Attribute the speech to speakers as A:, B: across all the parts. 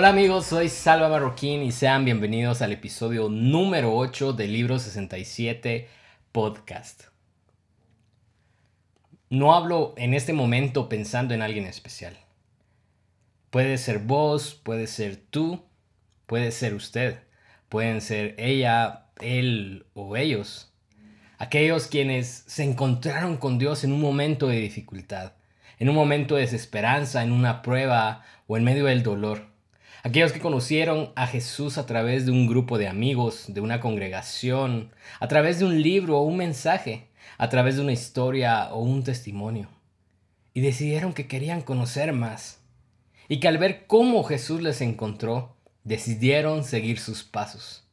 A: Hola amigos, soy Salva Marroquín y sean bienvenidos al episodio número 8 del libro 67 podcast. No hablo en este momento pensando en alguien especial. Puede ser vos, puede ser tú, puede ser usted, pueden ser ella, él o ellos. Aquellos quienes se encontraron con Dios en un momento de dificultad, en un momento de desesperanza, en una prueba o en medio del dolor Aquellos que conocieron a Jesús a través de un grupo de amigos, de una congregación, a través de un libro o un mensaje, a través de una historia o un testimonio. Y decidieron que querían conocer más. Y que al ver cómo Jesús les encontró, decidieron seguir sus pasos.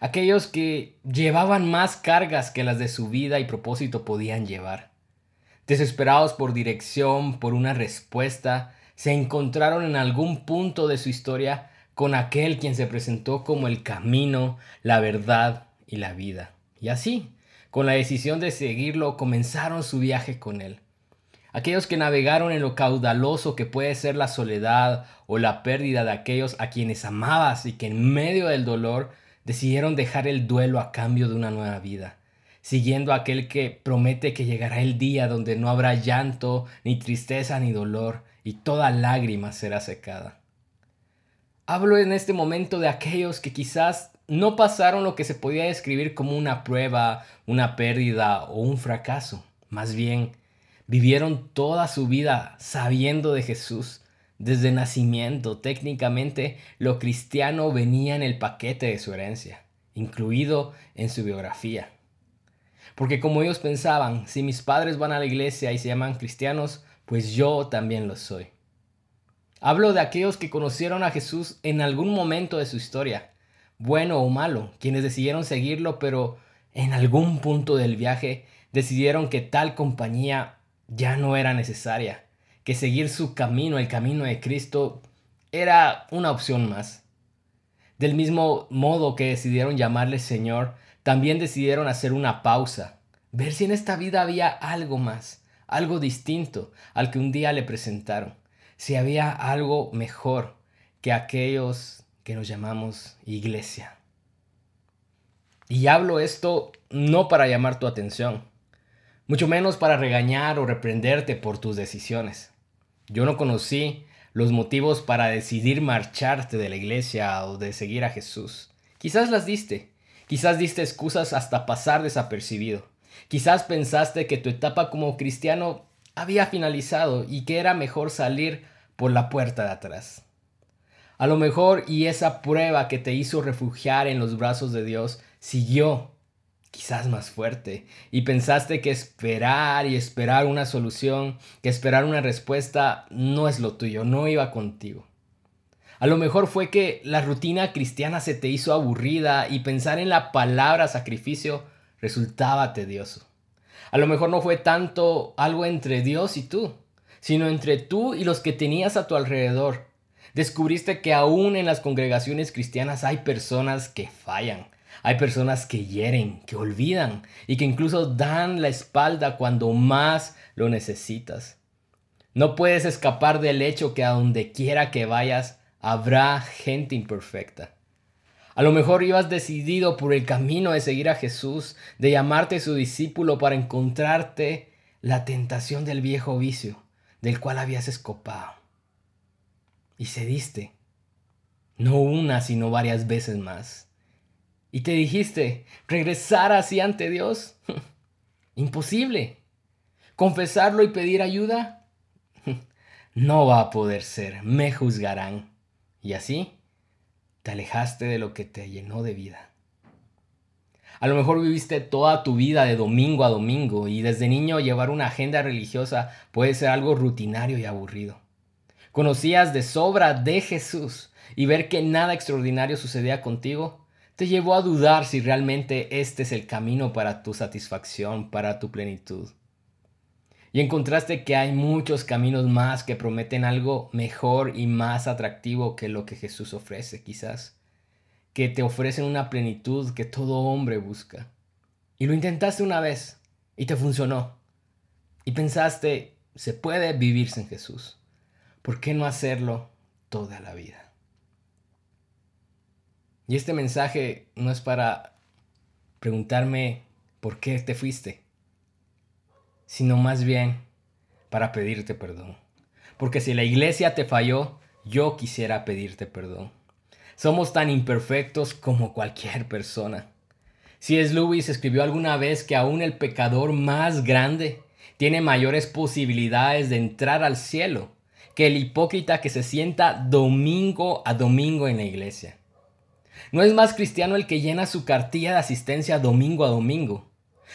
A: Aquellos que llevaban más cargas que las de su vida y propósito podían llevar. Desesperados por dirección, por una respuesta, se encontraron en algún punto de su historia con aquel quien se presentó como el camino, la verdad y la vida. Y así, con la decisión de seguirlo, comenzaron su viaje con él. Aquellos que navegaron en lo caudaloso que puede ser la soledad o la pérdida de aquellos a quienes amabas y que en medio del dolor decidieron dejar el duelo a cambio de una nueva vida, siguiendo a aquel que promete que llegará el día donde no habrá llanto, ni tristeza, ni dolor, y toda lágrima será secada. Hablo en este momento de aquellos que quizás no pasaron lo que se podía describir como una prueba, una pérdida o un fracaso. Más bien, vivieron toda su vida sabiendo de Jesús. Desde nacimiento, técnicamente, lo cristiano venía en el paquete de su herencia, incluido en su biografía. Porque como ellos pensaban, si mis padres van a la iglesia y se llaman cristianos, pues yo también lo soy. Hablo de aquellos que conocieron a Jesús en algún momento de su historia, bueno o malo, quienes decidieron seguirlo, pero en algún punto del viaje decidieron que tal compañía ya no era necesaria, que seguir su camino, el camino de Cristo, era una opción más. Del mismo modo que decidieron llamarle Señor, también decidieron hacer una pausa, ver si en esta vida había algo más, algo distinto al que un día le presentaron, si había algo mejor que aquellos que nos llamamos iglesia. Y hablo esto no para llamar tu atención, mucho menos para regañar o reprenderte por tus decisiones. Yo no conocí los motivos para decidir marcharte de la iglesia o de seguir a Jesús. Quizás las diste, quizás diste excusas hasta pasar desapercibido. Quizás pensaste que tu etapa como cristiano había finalizado y que era mejor salir por la puerta de atrás. A lo mejor y esa prueba que te hizo refugiar en los brazos de Dios siguió, quizás más fuerte, y pensaste que esperar y esperar una solución, que esperar una respuesta no es lo tuyo, no iba contigo. A lo mejor fue que la rutina cristiana se te hizo aburrida y pensar en la palabra sacrificio resultaba tedioso. A lo mejor no fue tanto algo entre Dios y tú, sino entre tú y los que tenías a tu alrededor. Descubriste que aún en las congregaciones cristianas hay personas que fallan, hay personas que hieren, que olvidan y que incluso dan la espalda cuando más lo necesitas. No puedes escapar del hecho que a donde quiera que vayas habrá gente imperfecta. A lo mejor ibas decidido por el camino de seguir a Jesús, de llamarte su discípulo para encontrarte la tentación del viejo vicio, del cual habías escopado. Y cediste, no una, sino varias veces más. Y te dijiste, regresar así ante Dios, imposible. Confesarlo y pedir ayuda, no va a poder ser, me juzgarán. Y así te alejaste de lo que te llenó de vida. A lo mejor viviste toda tu vida de domingo a domingo y desde niño llevar una agenda religiosa puede ser algo rutinario y aburrido. Conocías de sobra de Jesús y ver que nada extraordinario sucedía contigo te llevó a dudar si realmente este es el camino para tu satisfacción, para tu plenitud y encontraste que hay muchos caminos más que prometen algo mejor y más atractivo que lo que Jesús ofrece, quizás, que te ofrecen una plenitud que todo hombre busca. Y lo intentaste una vez y te funcionó. Y pensaste, se puede vivir sin Jesús. ¿Por qué no hacerlo toda la vida? Y este mensaje no es para preguntarme por qué te fuiste, sino más bien para pedirte perdón. Porque si la iglesia te falló, yo quisiera pedirte perdón. Somos tan imperfectos como cualquier persona. Si es Lewis escribió alguna vez que aún el pecador más grande tiene mayores posibilidades de entrar al cielo que el hipócrita que se sienta domingo a domingo en la iglesia. No es más cristiano el que llena su cartilla de asistencia domingo a domingo,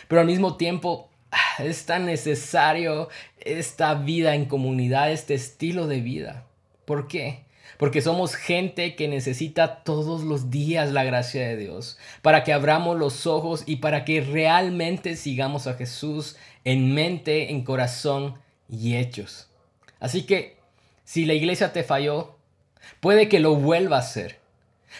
A: pero al mismo tiempo es tan necesario esta vida en comunidad, este estilo de vida. ¿Por qué? Porque somos gente que necesita todos los días la gracia de Dios, para que abramos los ojos y para que realmente sigamos a Jesús en mente, en corazón y hechos. Así que si la iglesia te falló, puede que lo vuelva a hacer.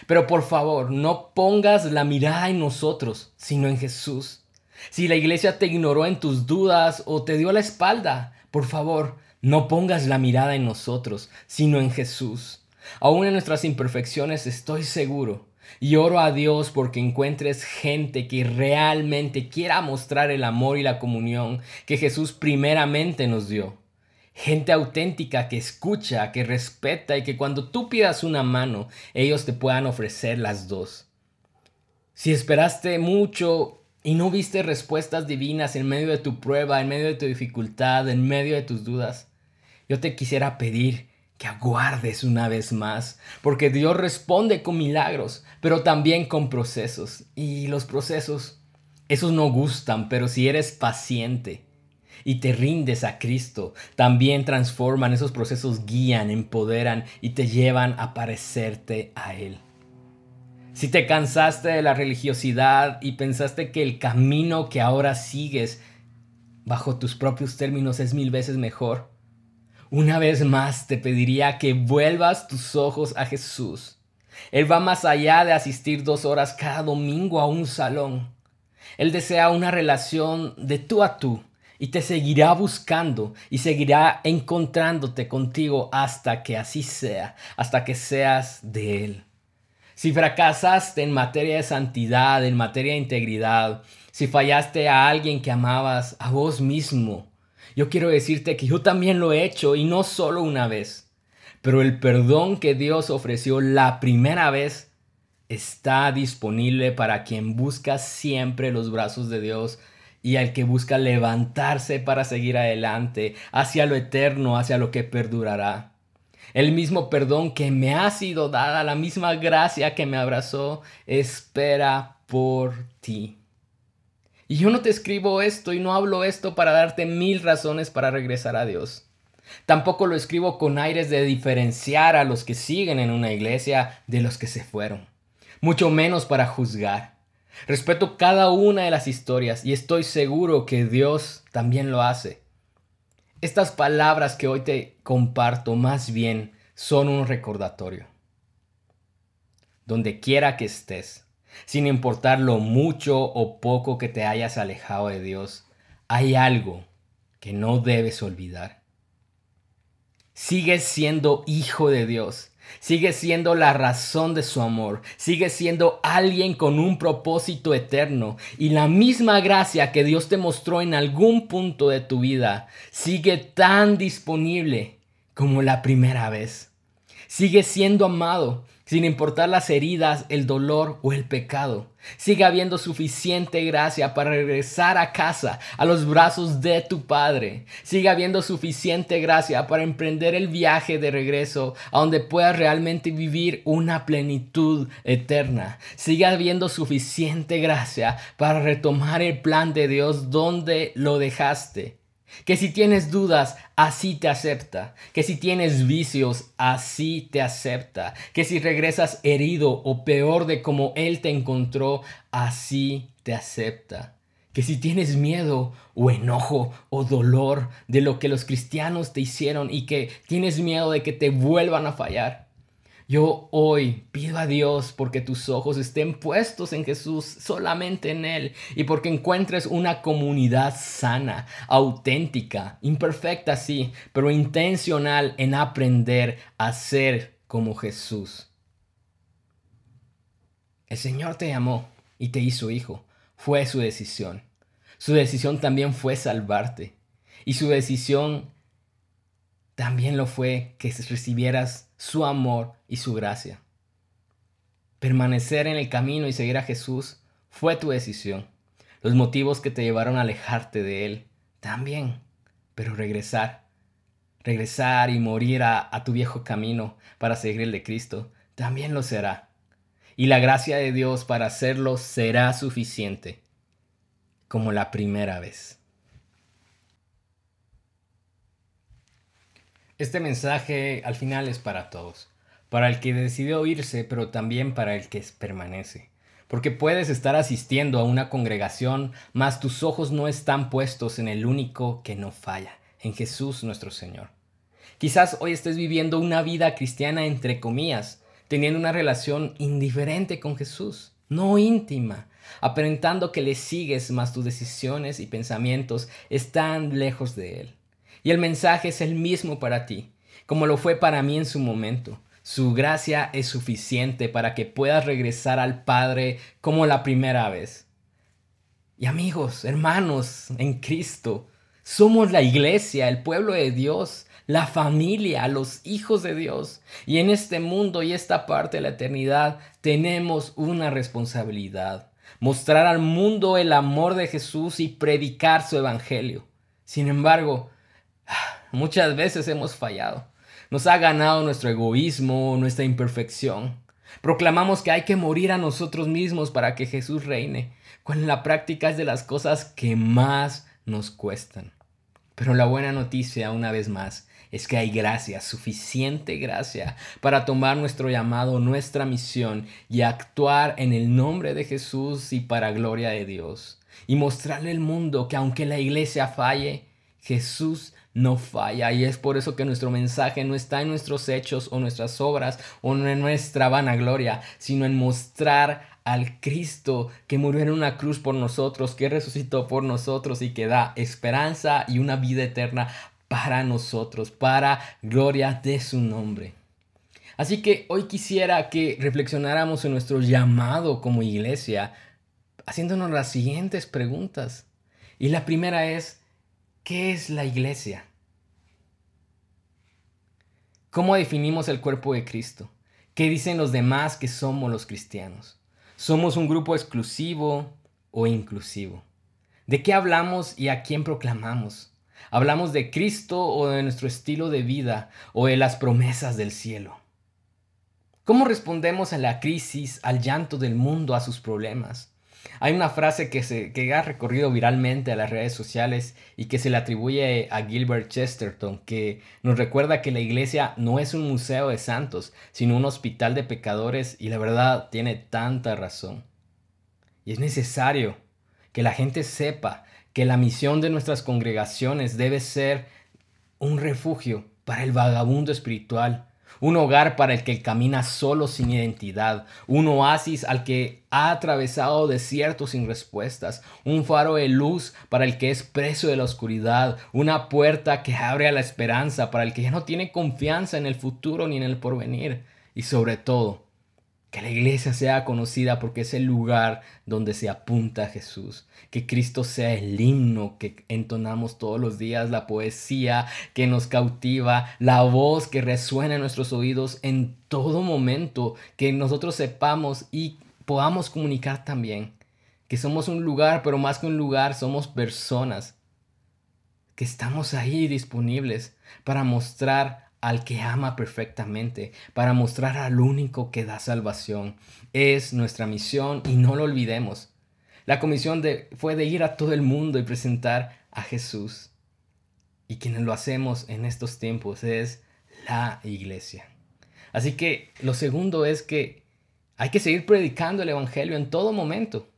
A: Pero por favor, no pongas la mirada en nosotros, sino en Jesús. Si la iglesia te ignoró en tus dudas o te dio la espalda, por favor, no pongas la mirada en nosotros, sino en Jesús. Aún en nuestras imperfecciones estoy seguro y oro a Dios porque encuentres gente que realmente quiera mostrar el amor y la comunión que Jesús primeramente nos dio. Gente auténtica que escucha, que respeta y que cuando tú pidas una mano, ellos te puedan ofrecer las dos. Si esperaste mucho y no viste respuestas divinas en medio de tu prueba, en medio de tu dificultad, en medio de tus dudas, yo te quisiera pedir que aguardes una vez más, porque Dios responde con milagros, pero también con procesos. Y los procesos, esos no gustan, pero si eres paciente, y te rindes a Cristo, también transforman esos procesos, guían, empoderan y te llevan a parecerte a Él. Si te cansaste de la religiosidad y pensaste que el camino que ahora sigues bajo tus propios términos es mil veces mejor, una vez más te pediría que vuelvas tus ojos a Jesús. Él va más allá de asistir dos horas cada domingo a un salón. Él desea una relación de tú a tú y te seguirá buscando y seguirá encontrándote contigo hasta que así sea, hasta que seas de Él. Si fracasaste en materia de santidad, en materia de integridad, si fallaste a alguien que amabas, a vos mismo, yo quiero decirte que yo también lo he hecho y no solo una vez. Pero el perdón que Dios ofreció la primera vez está disponible para quien busca siempre los brazos de Dios y al que busca levantarse para seguir adelante hacia lo eterno, hacia lo que perdurará. El mismo perdón que me ha sido dada, la misma gracia que me abrazó, espera por ti. Y yo no te escribo esto y no hablo esto para darte mil razones para regresar a Dios. Tampoco lo escribo con aires de diferenciar a los que siguen en una iglesia de los que se fueron. Mucho menos para juzgar. Respeto cada una de las historias y estoy seguro que Dios también lo hace. Estas palabras que hoy te comparto más bien son un recordatorio. Donde quiera que estés, sin importar lo mucho o poco que te hayas alejado de Dios, hay algo que no debes olvidar. Sigues siendo hijo de Dios Sigue siendo la razón de su amor. Sigue siendo alguien con un propósito eterno. Y la misma gracia que Dios te mostró en algún punto de tu vida sigue tan disponible como la primera vez. Sigue siendo amado sin importar las heridas, el dolor o el pecado. Sigue habiendo suficiente gracia para regresar a casa, a los brazos de tu Padre. Sigue habiendo suficiente gracia para emprender el viaje de regreso a donde puedas realmente vivir una plenitud eterna. Sigue habiendo suficiente gracia para retomar el plan de Dios donde lo dejaste. Que si tienes dudas, así te acepta. Que si tienes vicios, así te acepta. Que si regresas herido o peor de como Él te encontró, así te acepta. Que si tienes miedo o enojo o dolor de lo que los cristianos te hicieron y que tienes miedo de que te vuelvan a fallar, yo hoy pido a Dios porque tus ojos estén puestos en Jesús, solamente en Él, y porque encuentres una comunidad sana, auténtica, imperfecta sí, pero intencional en aprender a ser como Jesús. El Señor te llamó y te hizo hijo. Fue su decisión. Su decisión también fue salvarte. Y su decisión también lo fue que recibieras su amor y su gracia. Permanecer en el camino y seguir a Jesús fue tu decisión. Los motivos que te llevaron a alejarte de Él también. Pero regresar, regresar y morir a, tu viejo camino para seguir el de Cristo, también lo será. Y la gracia de Dios para hacerlo será suficiente, como la primera vez. Este mensaje al final es para todos, para el que decidió irse, pero también para el que permanece. Porque puedes estar asistiendo a una congregación, mas tus ojos no están puestos en el único que no falla, en Jesús nuestro Señor. Quizás hoy estés viviendo una vida cristiana entre comillas, teniendo una relación indiferente con Jesús, no íntima, aparentando que le sigues, mas tus decisiones y pensamientos están lejos de Él. Y el mensaje es el mismo para ti, como lo fue para mí en su momento. Su gracia es suficiente para que puedas regresar al Padre como la primera vez. Y amigos, hermanos en Cristo, somos la iglesia, el pueblo de Dios, la familia, los hijos de Dios. Y en este mundo y esta parte de la eternidad tenemos una responsabilidad. Mostrar al mundo el amor de Jesús y predicar su evangelio. Sin embargo, Muchas veces hemos fallado. Nos ha ganado nuestro egoísmo, nuestra imperfección. Proclamamos que hay que morir a nosotros mismos para que Jesús reine, cuando la práctica es de las cosas que más nos cuestan. Pero la buena noticia, una vez más, es que hay gracia, suficiente gracia, para tomar nuestro llamado, nuestra misión y actuar en el nombre de Jesús y para gloria de Dios. Y mostrarle al mundo que aunque la iglesia falle, Jesús no falla y es por eso que nuestro mensaje no está en nuestros hechos o nuestras obras o en nuestra vanagloria, sino en mostrar al Cristo que murió en una cruz por nosotros, que resucitó por nosotros y que da esperanza y una vida eterna para nosotros, para gloria de su nombre. Así que hoy quisiera que reflexionáramos en nuestro llamado como iglesia, haciéndonos las siguientes preguntas. Y la primera es, ¿Qué es la iglesia? ¿Cómo definimos el cuerpo de Cristo? ¿Qué dicen los demás que somos los cristianos? ¿Somos un grupo exclusivo o inclusivo? ¿De qué hablamos y a quién proclamamos? ¿Hablamos de Cristo o de nuestro estilo de vida o de las promesas del cielo? ¿Cómo respondemos a la crisis, al llanto del mundo, a sus problemas? Hay una frase que, se, que ha recorrido viralmente a las redes sociales y que se le atribuye a Gilbert Chesterton, que nos recuerda que la iglesia no es un museo de santos, sino un hospital de pecadores y la verdad tiene tanta razón. Y es necesario que la gente sepa que la misión de nuestras congregaciones debe ser un refugio para el vagabundo espiritual, un hogar para el que camina solo sin identidad, un oasis al que ha atravesado desiertos sin respuestas, un faro de luz para el que es preso de la oscuridad, una puerta que abre a la esperanza para el que ya no tiene confianza en el futuro ni en el porvenir, y sobre todo, que la iglesia sea conocida porque es el lugar donde se apunta a Jesús. Que Cristo sea el himno que entonamos todos los días, la poesía que nos cautiva, la voz que resuena en nuestros oídos en todo momento. Que nosotros sepamos y podamos comunicar también que somos un lugar, pero más que un lugar, somos personas. Que estamos ahí disponibles para mostrar al que ama perfectamente, para mostrar al único que da salvación. Es nuestra misión y no lo olvidemos. La comisión de, fue de ir a todo el mundo y presentar a Jesús. Y quienes lo hacemos en estos tiempos es la iglesia. Así que lo segundo es que hay que seguir predicando el Evangelio en todo momento.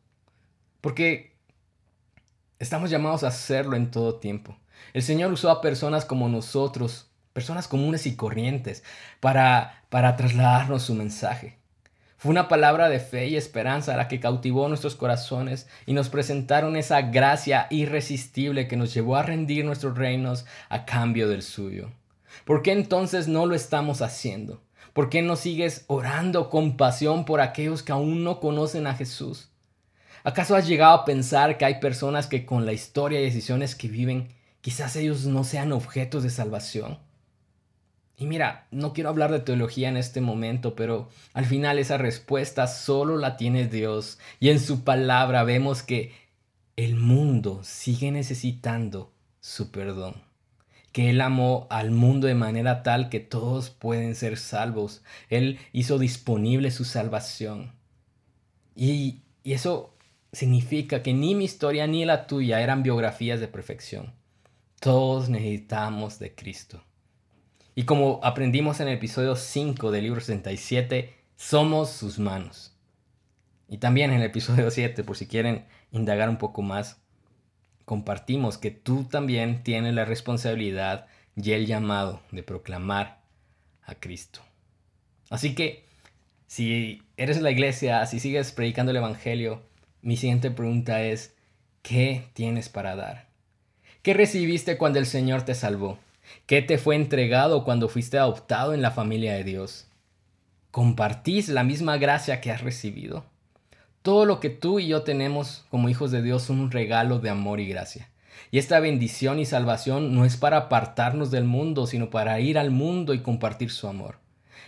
A: Porque estamos llamados a hacerlo en todo tiempo. El Señor usó a personas como nosotros personas comunes y corrientes, para, para trasladarnos su mensaje. Fue una palabra de fe y esperanza la que cautivó nuestros corazones y nos presentaron esa gracia irresistible que nos llevó a rendir nuestros reinos a cambio del suyo. ¿Por qué entonces no lo estamos haciendo? ¿Por qué no sigues orando con pasión por aquellos que aún no conocen a Jesús? ¿Acaso has llegado a pensar que hay personas que con la historia y decisiones que viven, quizás ellos no sean objetos de salvación? Y mira, no quiero hablar de teología en este momento, pero al final esa respuesta solo la tiene Dios. Y en su palabra vemos que el mundo sigue necesitando su perdón. Que Él amó al mundo de manera tal que todos pueden ser salvos. Él hizo disponible su salvación. Y, y eso significa que ni mi historia ni la tuya eran biografías de perfección. Todos necesitamos de Cristo. Y como aprendimos en el episodio 5 del libro 67, somos sus manos. Y también en el episodio 7, por si quieren indagar un poco más, compartimos que tú también tienes la responsabilidad y el llamado de proclamar a Cristo. Así que, si eres la iglesia, si sigues predicando el Evangelio, mi siguiente pregunta es, ¿qué tienes para dar? ¿Qué recibiste cuando el Señor te salvó? ¿Qué te fue entregado cuando fuiste adoptado en la familia de Dios? ¿Compartís la misma gracia que has recibido? Todo lo que tú y yo tenemos como hijos de Dios son un regalo de amor y gracia. Y esta bendición y salvación no es para apartarnos del mundo, sino para ir al mundo y compartir su amor.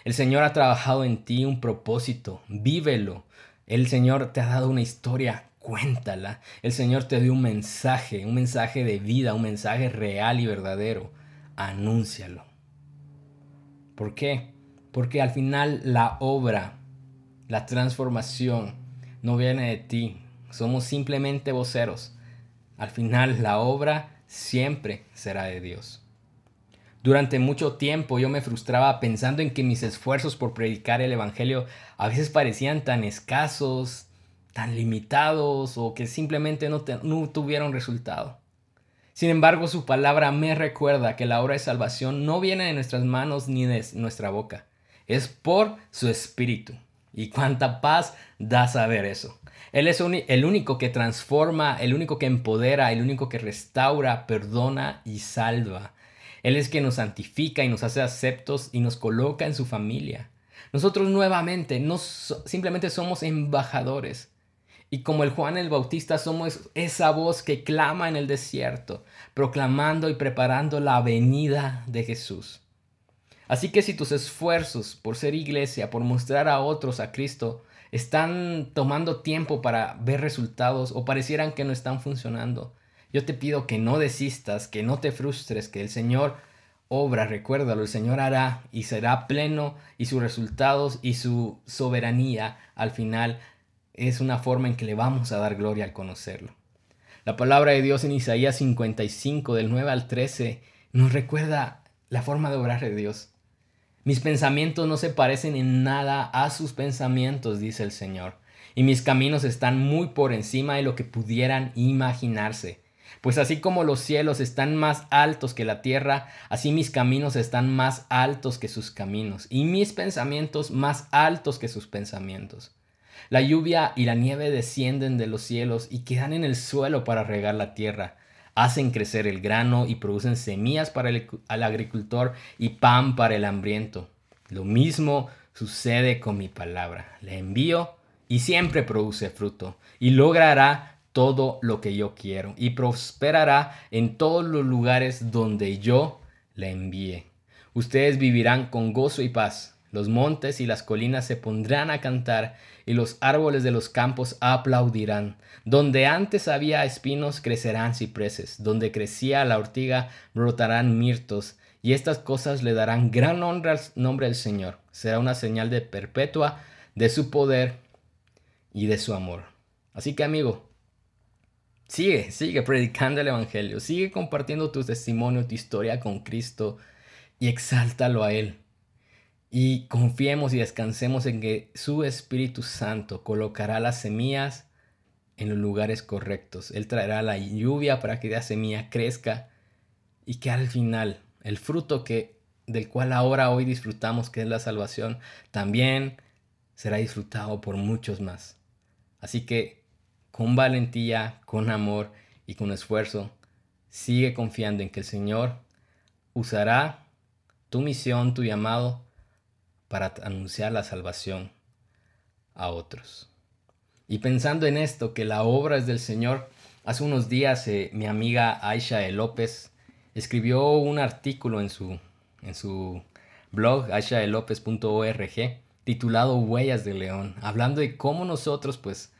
A: El Señor ha trabajado en ti un propósito, vívelo. El Señor te ha dado una historia, cuéntala. El Señor te dio un mensaje, un mensaje de vida, un mensaje real y verdadero anúncialo. ¿Por qué? Porque al final la obra, la transformación, no viene de ti. Somos simplemente voceros. Al final la obra siempre será de Dios. Durante mucho tiempo yo me frustraba pensando en que mis esfuerzos por predicar el Evangelio a veces parecían tan escasos, tan limitados o que simplemente no, no tuvieron resultado. Sin embargo, su palabra me recuerda que la obra de salvación no viene de nuestras manos ni de nuestra boca. Es por su espíritu. Y cuánta paz da saber eso. Él es el único que transforma, el único que empodera, el único que restaura, perdona y salva. Él es quien nos santifica y nos hace aceptos y nos coloca en su familia. Nosotros nuevamente no simplemente somos embajadores. Y como el Juan el Bautista somos esa voz que clama en el desierto, proclamando y preparando la venida de Jesús. Así que si tus esfuerzos por ser iglesia, por mostrar a otros a Cristo, están tomando tiempo para ver resultados o parecieran que no están funcionando, yo te pido que no desistas, que no te frustres, que el Señor obra, recuérdalo, el Señor hará y será pleno y sus resultados y su soberanía al final es una forma en que le vamos a dar gloria al conocerlo. La palabra de Dios en Isaías 55, del 9 al 13, nos recuerda la forma de obrar de Dios. Mis pensamientos no se parecen en nada a sus pensamientos, dice el Señor, y mis caminos están muy por encima de lo que pudieran imaginarse. Pues así como los cielos están más altos que la tierra, así mis caminos están más altos que sus caminos, y mis pensamientos más altos que sus pensamientos. La lluvia y la nieve descienden de los cielos y quedan en el suelo para regar la tierra. Hacen crecer el grano y producen semillas para el, agricultor y pan para el hambriento. Lo mismo sucede con mi palabra. La envío y siempre produce fruto y logrará todo lo que yo quiero y prosperará en todos los lugares donde yo la envíe. Ustedes vivirán con gozo y paz los montes y las colinas se pondrán a cantar, y los árboles de los campos aplaudirán. Donde antes había espinos crecerán cipreses, donde crecía la ortiga brotarán mirtos, y estas cosas le darán gran honra al nombre del Señor. Será una señal de perpetua de su poder y de su amor. Así que amigo, sigue, sigue predicando el Evangelio, sigue compartiendo tu testimonio, tu historia con Cristo y exáltalo a Él. Y confiemos y descansemos en que su Espíritu Santo colocará las semillas en los lugares correctos. Él traerá la lluvia para que la semilla crezca y que al final el fruto que del cual ahora hoy disfrutamos, que es la salvación, también será disfrutado por muchos más. Así que con valentía, con amor y con esfuerzo, sigue confiando en que el Señor usará tu misión, tu llamado, para anunciar la salvación a otros. Y pensando en esto, que la obra es del Señor, hace unos días eh, mi amiga Aisha de López escribió un artículo en su, en su blog, aishaelopez.org, titulado Huellas de León, hablando de cómo nosotros pues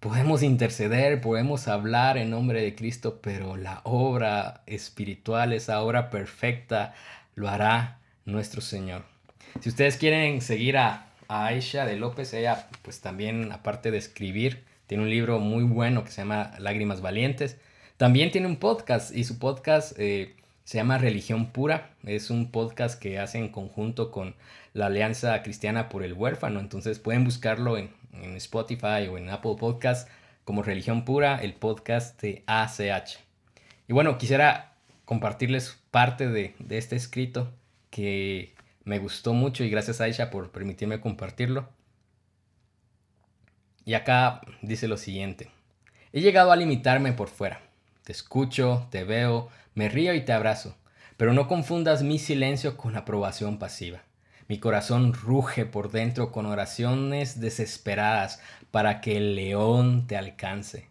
A: podemos interceder, podemos hablar en nombre de Cristo, pero la obra espiritual, esa obra perfecta, lo hará nuestro Señor. Si ustedes quieren seguir a, Aisha de López, ella pues también aparte de escribir, tiene un libro muy bueno que se llama Lágrimas Valientes. También tiene un podcast y su podcast eh, se llama Religión Pura. Es un podcast que hace en conjunto con la Alianza Cristiana por el Huérfano. Entonces pueden buscarlo en, Spotify o en Apple Podcast como Religión Pura, el podcast de ACH. Y bueno, quisiera compartirles parte de, de este escrito que me gustó mucho y gracias a Aisha por permitirme compartirlo. Y acá dice lo siguiente. He llegado a limitarme por fuera. Te escucho, te veo, me río y te abrazo, pero no confundas mi silencio con aprobación pasiva. Mi corazón ruge por dentro con oraciones desesperadas para que el león te alcance.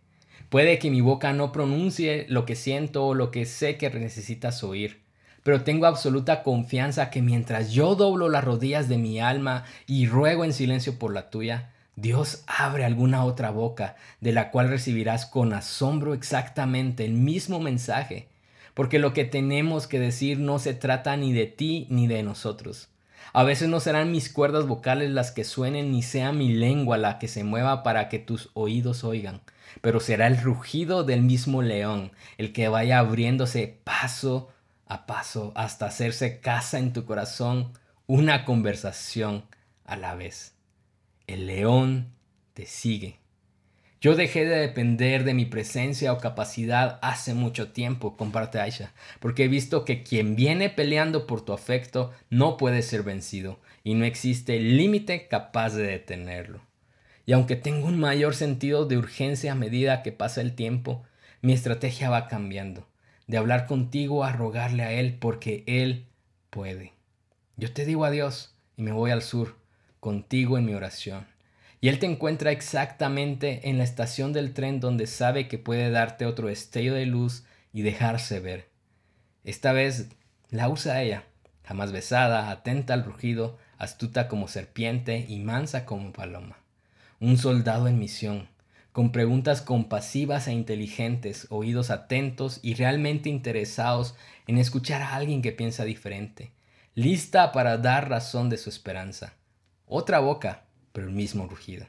A: Puede que mi boca no pronuncie lo que siento o lo que sé que necesitas oír, pero tengo absoluta confianza que mientras yo doblo las rodillas de mi alma y ruego en silencio por la tuya, Dios abre alguna otra boca de la cual recibirás con asombro exactamente el mismo mensaje porque lo que tenemos que decir no se trata ni de ti ni de nosotros. A veces no serán mis cuerdas vocales las que suenen, ni sea mi lengua la que se mueva para que tus oídos oigan, pero será el rugido del mismo león, el que vaya abriéndose paso a paso hasta hacerse casa en tu corazón, una conversación a la vez. El león te sigue. Yo dejé de depender de mi presencia o capacidad hace mucho tiempo, comparte Aisha, porque he visto que quien viene peleando por tu afecto no puede ser vencido y no existe límite capaz de detenerlo. Y aunque tengo un mayor sentido de urgencia a medida que pasa el tiempo, mi estrategia va cambiando, de hablar contigo a rogarle a Él porque Él puede. Yo te digo adiós y me voy al sur, contigo en mi oración. Y Él te encuentra exactamente en la estación del tren donde sabe que puede darte otro estello de luz y dejarse ver. Esta vez la usa ella, jamás besada, atenta al rugido, astuta como serpiente y mansa como paloma. Un soldado en misión, con preguntas compasivas e inteligentes, oídos atentos y realmente interesados en escuchar a alguien que piensa diferente, lista para dar razón de su esperanza. Otra boca, pero el mismo rugido.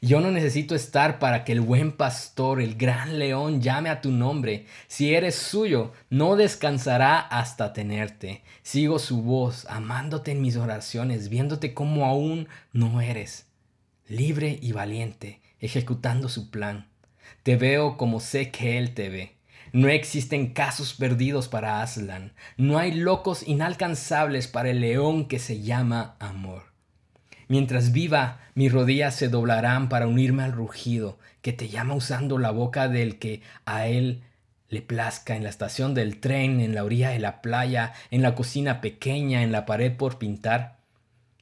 A: Yo no necesito estar para que el buen pastor, el gran león, llame a tu nombre. Si eres suyo, no descansará hasta tenerte. Sigo su voz, amándote en mis oraciones, viéndote como aún no eres. Libre y valiente, ejecutando su plan. Te veo como sé que Él te ve. No existen casos perdidos para Aslan. No hay locos inalcanzables para el león que se llama amor. Mientras viva, mis rodillas se doblarán para unirme al rugido que te llama usando la boca del que a él le plazca en la estación del tren, en la orilla de la playa, en la cocina pequeña, en la pared por pintar.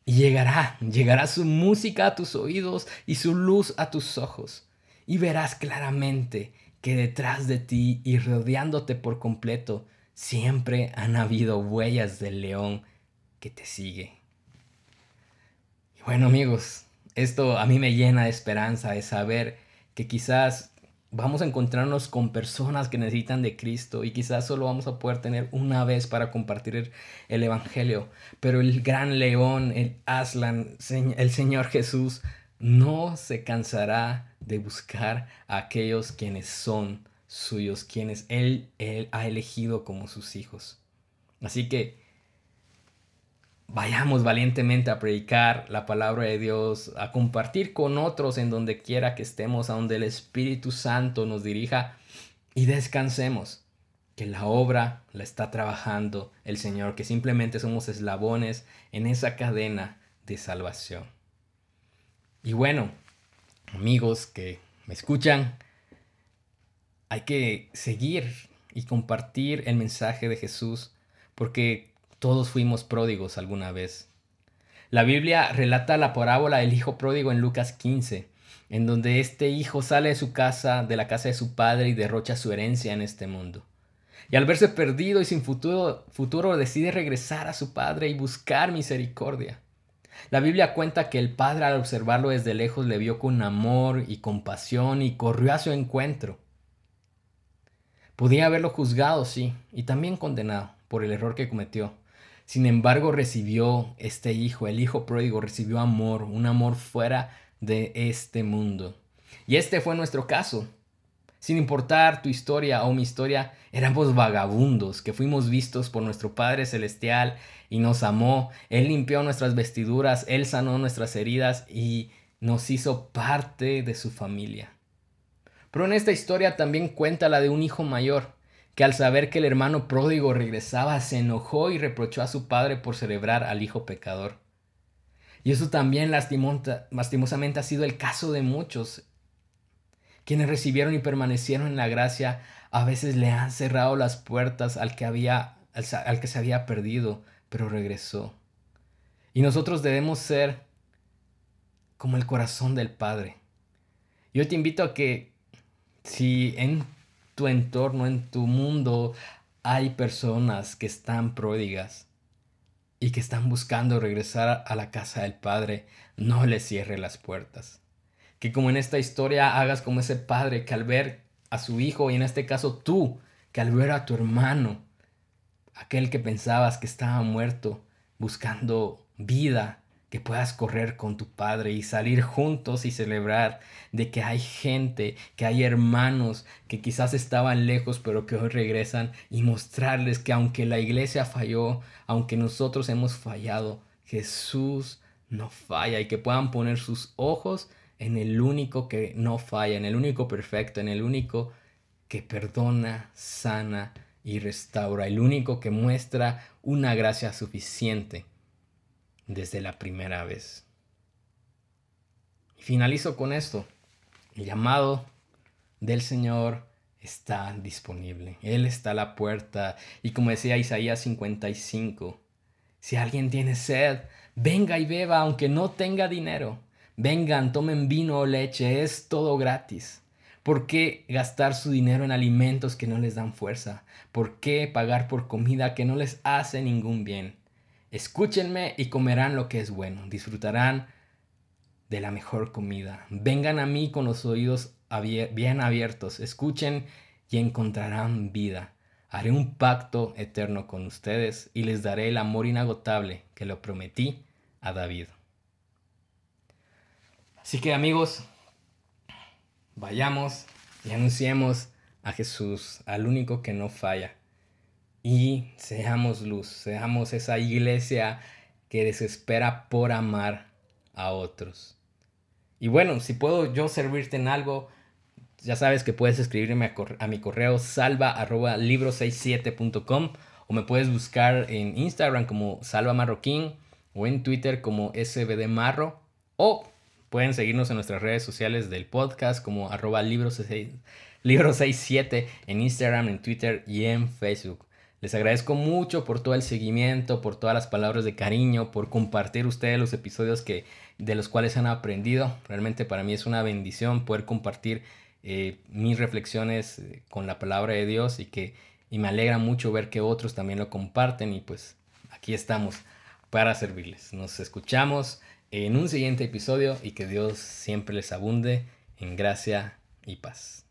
A: Y llegará, llegará su música a tus oídos y su luz a tus ojos. Y verás claramente que detrás de ti y rodeándote por completo siempre han habido huellas del león que te sigue. Bueno amigos, esto a mí me llena de esperanza de saber que quizás vamos a encontrarnos con personas que necesitan de Cristo y quizás solo vamos a poder tener una vez para compartir el Evangelio. Pero el gran león, el Aslan, el Señor Jesús, no se cansará de buscar a aquellos quienes son suyos, quienes Él, él ha elegido como sus hijos. Así que vayamos valientemente a predicar la palabra de Dios, a compartir con otros en donde quiera que estemos, a donde el Espíritu Santo nos dirija y descansemos, que la obra la está trabajando el Señor, que simplemente somos eslabones en esa cadena de salvación. Y bueno, amigos que me escuchan, hay que seguir y compartir el mensaje de Jesús, porque todos fuimos pródigos alguna vez. La Biblia relata la parábola del hijo pródigo en Lucas 15, en donde este hijo sale de su casa, de la casa de su padre y derrocha su herencia en este mundo. Y al verse perdido y sin futuro, futuro decide regresar a su padre y buscar misericordia. La Biblia cuenta que el padre al observarlo desde lejos le vio con amor y compasión y corrió a su encuentro. Podía haberlo juzgado, sí, y también condenado por el error que cometió. Sin embargo, recibió este hijo, el hijo pródigo, recibió amor, un amor fuera de este mundo. Y este fue nuestro caso. Sin importar tu historia o mi historia, éramos vagabundos que fuimos vistos por nuestro Padre Celestial y nos amó. Él limpió nuestras vestiduras, Él sanó nuestras heridas y nos hizo parte de su familia. Pero en esta historia también cuenta la de un hijo mayor, que al saber que el hermano pródigo regresaba se enojó y reprochó a su padre por celebrar al hijo pecador. Y eso también lastimosamente ha sido el caso de muchos. Quienes recibieron y permanecieron en la gracia a veces le han cerrado las puertas al que, había, al que se había perdido, pero regresó. Y nosotros debemos ser como el corazón del Padre. Yo te invito a que si en tu entorno, en tu mundo, hay personas que están pródigas, y que están buscando regresar a la casa del Padre, no les cierre las puertas. Que como en esta historia hagas como ese padre que al ver a su hijo, y en este caso tú, que al ver a tu hermano, aquel que pensabas que estaba muerto, buscando vida, que puedas correr con tu padre y salir juntos y celebrar de que hay gente, que hay hermanos que quizás estaban lejos pero que hoy regresan y mostrarles que aunque la iglesia falló, aunque nosotros hemos fallado, Jesús no falla y que puedan poner sus ojos en el único que no falla, en el único perfecto, en el único que perdona, sana y restaura, el único que muestra una gracia suficiente desde la primera vez. Finalizo con esto. El llamado del Señor está disponible. Él está a la puerta. Y como decía Isaías 55, si alguien tiene sed, venga y beba aunque no tenga dinero. Vengan, tomen vino o leche, es todo gratis. ¿Por qué gastar su dinero en alimentos que no les dan fuerza? ¿Por qué pagar por comida que no les hace ningún bien? Escúchenme y comerán lo que es bueno, disfrutarán de la mejor comida. Vengan a mí con los oídos bien abiertos, escuchen y encontrarán vida. Haré un pacto eterno con ustedes y les daré el amor inagotable que lo prometí a David. Así que amigos, vayamos y anunciemos a Jesús, al único que no falla y seamos luz, seamos esa iglesia que desespera por amar a otros. Y bueno, si puedo yo servirte en algo, ya sabes que puedes escribirme a, mi correo salva libro67.com o me puedes buscar en Instagram como salva marroquín o en Twitter como sbdmarro o pueden seguirnos en nuestras redes sociales del podcast como arroba libro67 en Instagram, en Twitter y en Facebook. Les agradezco mucho por todo el seguimiento, por todas las palabras de cariño, por compartir ustedes los episodios que, de los cuales han aprendido. Realmente para mí es una bendición poder compartir eh, mis reflexiones eh, con la palabra de Dios y que y me alegra mucho ver que otros también lo comparten y pues aquí estamos para servirles. Nos escuchamos en un siguiente episodio y que Dios siempre les abunde en gracia y paz.